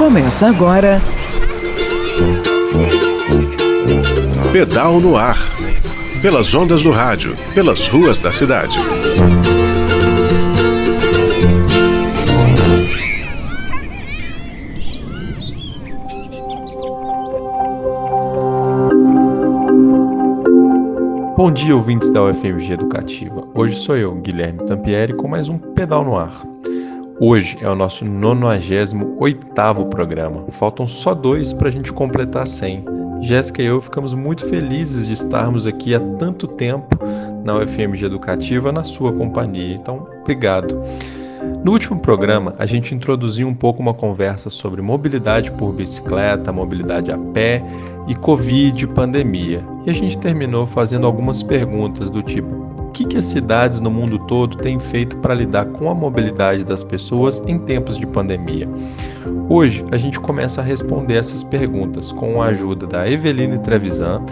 Começa agora. Pedal no ar. Pelas ondas do rádio, pelas ruas da cidade. Bom dia, ouvintes da UFMG Educativa. Hoje sou eu, Guilherme Tampieri, com mais um Pedal no Ar. Hoje é o nosso 98º programa. Faltam só dois para a gente completar 100. Jéssica e eu ficamos muito felizes de estarmos aqui há tanto tempo na UFMG Educativa na sua companhia. Então, obrigado. No último programa, a gente introduziu um pouco uma conversa sobre mobilidade por bicicleta, mobilidade a pé e Covid, pandemia. E a gente terminou fazendo algumas perguntas do tipo: que, que as cidades no mundo todo têm feito para lidar com a mobilidade das pessoas em tempos de pandemia? Hoje a gente começa a responder essas perguntas com a ajuda da Eveline Trevisan,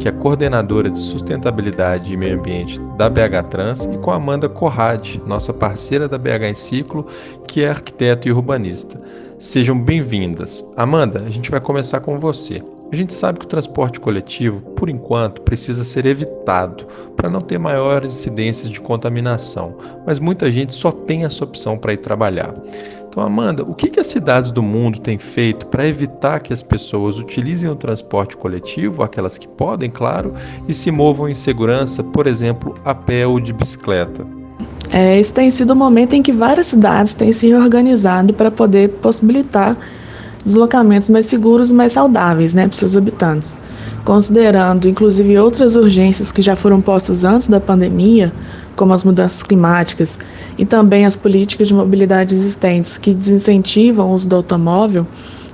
que é coordenadora de sustentabilidade e meio ambiente da BH Trans, e com a Amanda Corrade, nossa parceira da BH em Ciclo, que é arquiteta e urbanista. Sejam bem-vindas. Amanda, a gente vai começar com você. A gente sabe que o transporte coletivo, por enquanto, precisa ser evitado para não ter maiores incidências de contaminação, mas muita gente só tem essa opção para ir trabalhar. Então, Amanda, o que, que as cidades do mundo têm feito para evitar que as pessoas utilizem o transporte coletivo, aquelas que podem, claro, e se movam em segurança, por exemplo, a pé ou de bicicleta? É, esse tem sido o momento em que várias cidades têm se reorganizado para poder possibilitar deslocamentos mais seguros e mais saudáveis né, para seus habitantes. Considerando inclusive outras urgências que já foram postas antes da pandemia, como as mudanças climáticas e também as políticas de mobilidade existentes que desincentivam o uso do automóvel,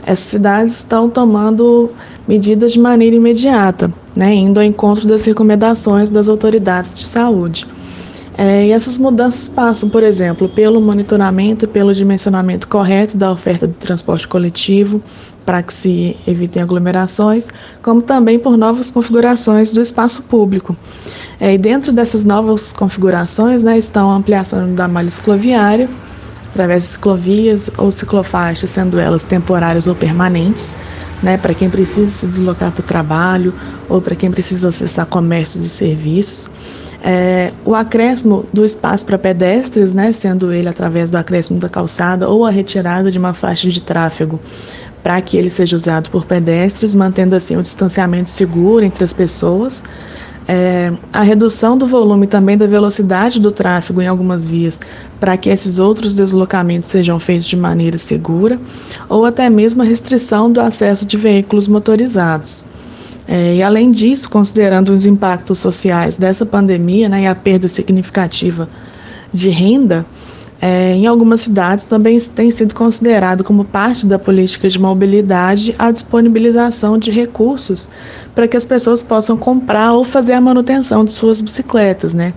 essas cidades estão tomando medidas de maneira imediata, né, indo ao encontro das recomendações das autoridades de saúde. É, e essas mudanças passam, por exemplo, pelo monitoramento pelo dimensionamento correto da oferta de transporte coletivo, para que se evitem aglomerações, como também por novas configurações do espaço público. É, e dentro dessas novas configurações né, estão a ampliação da malha cicloviária, através de ciclovias ou ciclofaixas, sendo elas temporárias ou permanentes, né, para quem precisa se deslocar para o trabalho ou para quem precisa acessar comércios e serviços. É, o acréscimo do espaço para pedestres, né, sendo ele através do acréscimo da calçada ou a retirada de uma faixa de tráfego para que ele seja usado por pedestres, mantendo assim o distanciamento seguro entre as pessoas. É, a redução do volume também da velocidade do tráfego em algumas vias para que esses outros deslocamentos sejam feitos de maneira segura, ou até mesmo a restrição do acesso de veículos motorizados. É, e além disso, considerando os impactos sociais dessa pandemia né, e a perda significativa de renda, é, em algumas cidades também tem sido considerado como parte da política de mobilidade a disponibilização de recursos para que as pessoas possam comprar ou fazer a manutenção de suas bicicletas, né?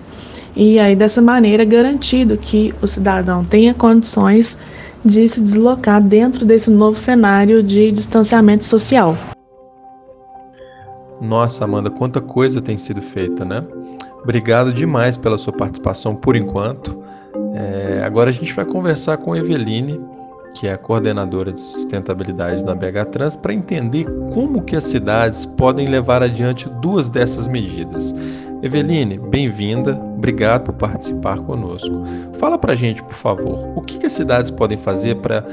E aí dessa maneira garantido que o cidadão tenha condições de se deslocar dentro desse novo cenário de distanciamento social. Nossa, Amanda, quanta coisa tem sido feita, né? Obrigado demais pela sua participação por enquanto. É, agora a gente vai conversar com Eveline, que é a coordenadora de sustentabilidade da BH Trans, para entender como que as cidades podem levar adiante duas dessas medidas. Eveline, bem-vinda, obrigado por participar conosco. Fala para a gente, por favor, o que, que as cidades podem fazer para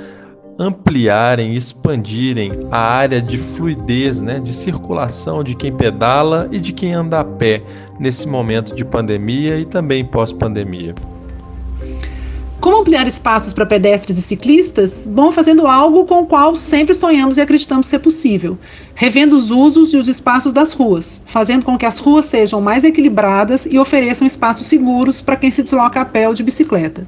ampliarem, expandirem a área de fluidez, né, de circulação de quem pedala e de quem anda a pé nesse momento de pandemia e também pós-pandemia. Como ampliar espaços para pedestres e ciclistas? Bom, fazendo algo com o qual sempre sonhamos e acreditamos ser possível. Revendo os usos e os espaços das ruas, fazendo com que as ruas sejam mais equilibradas e ofereçam espaços seguros para quem se desloca a pé ou de bicicleta.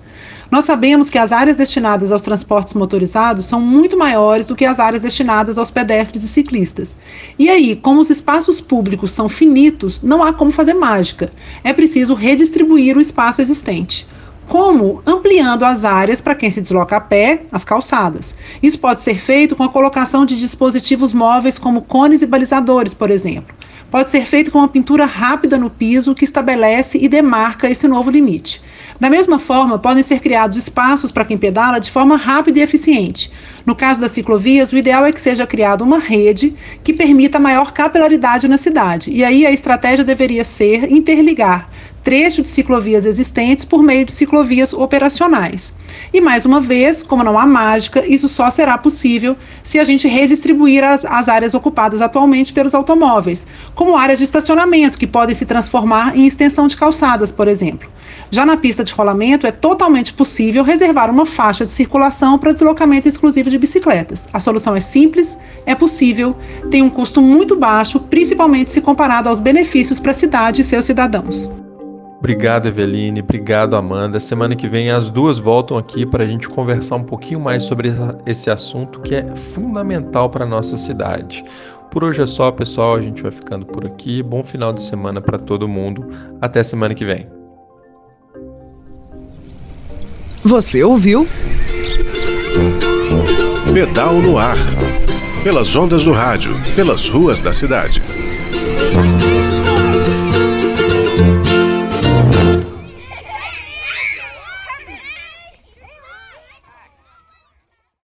Nós sabemos que as áreas destinadas aos transportes motorizados são muito maiores do que as áreas destinadas aos pedestres e ciclistas. E aí, como os espaços públicos são finitos, não há como fazer mágica. É preciso redistribuir o espaço existente. Como? Ampliando as áreas para quem se desloca a pé, as calçadas. Isso pode ser feito com a colocação de dispositivos móveis como cones e balizadores, por exemplo. Pode ser feito com uma pintura rápida no piso que estabelece e demarca esse novo limite. Da mesma forma, podem ser criados espaços para quem pedala de forma rápida e eficiente. No caso das ciclovias, o ideal é que seja criada uma rede que permita maior capilaridade na cidade. E aí a estratégia deveria ser interligar trecho de ciclovias existentes por meio de ciclovias operacionais. E mais uma vez, como não há mágica, isso só será possível se a gente redistribuir as, as áreas ocupadas atualmente pelos automóveis, como áreas de estacionamento, que podem se transformar em extensão de calçadas, por exemplo. Já na pista de rolamento, é totalmente possível reservar uma faixa de circulação para deslocamento exclusivo de bicicletas. A solução é simples, é possível, tem um custo muito baixo, principalmente se comparado aos benefícios para a cidade e seus cidadãos. Obrigado, Eveline. Obrigado, Amanda. Semana que vem as duas voltam aqui para a gente conversar um pouquinho mais sobre esse assunto que é fundamental para a nossa cidade. Por hoje é só, pessoal. A gente vai ficando por aqui. Bom final de semana para todo mundo. Até semana que vem. Você ouviu? Pedal no ar. Pelas ondas do rádio, pelas ruas da cidade.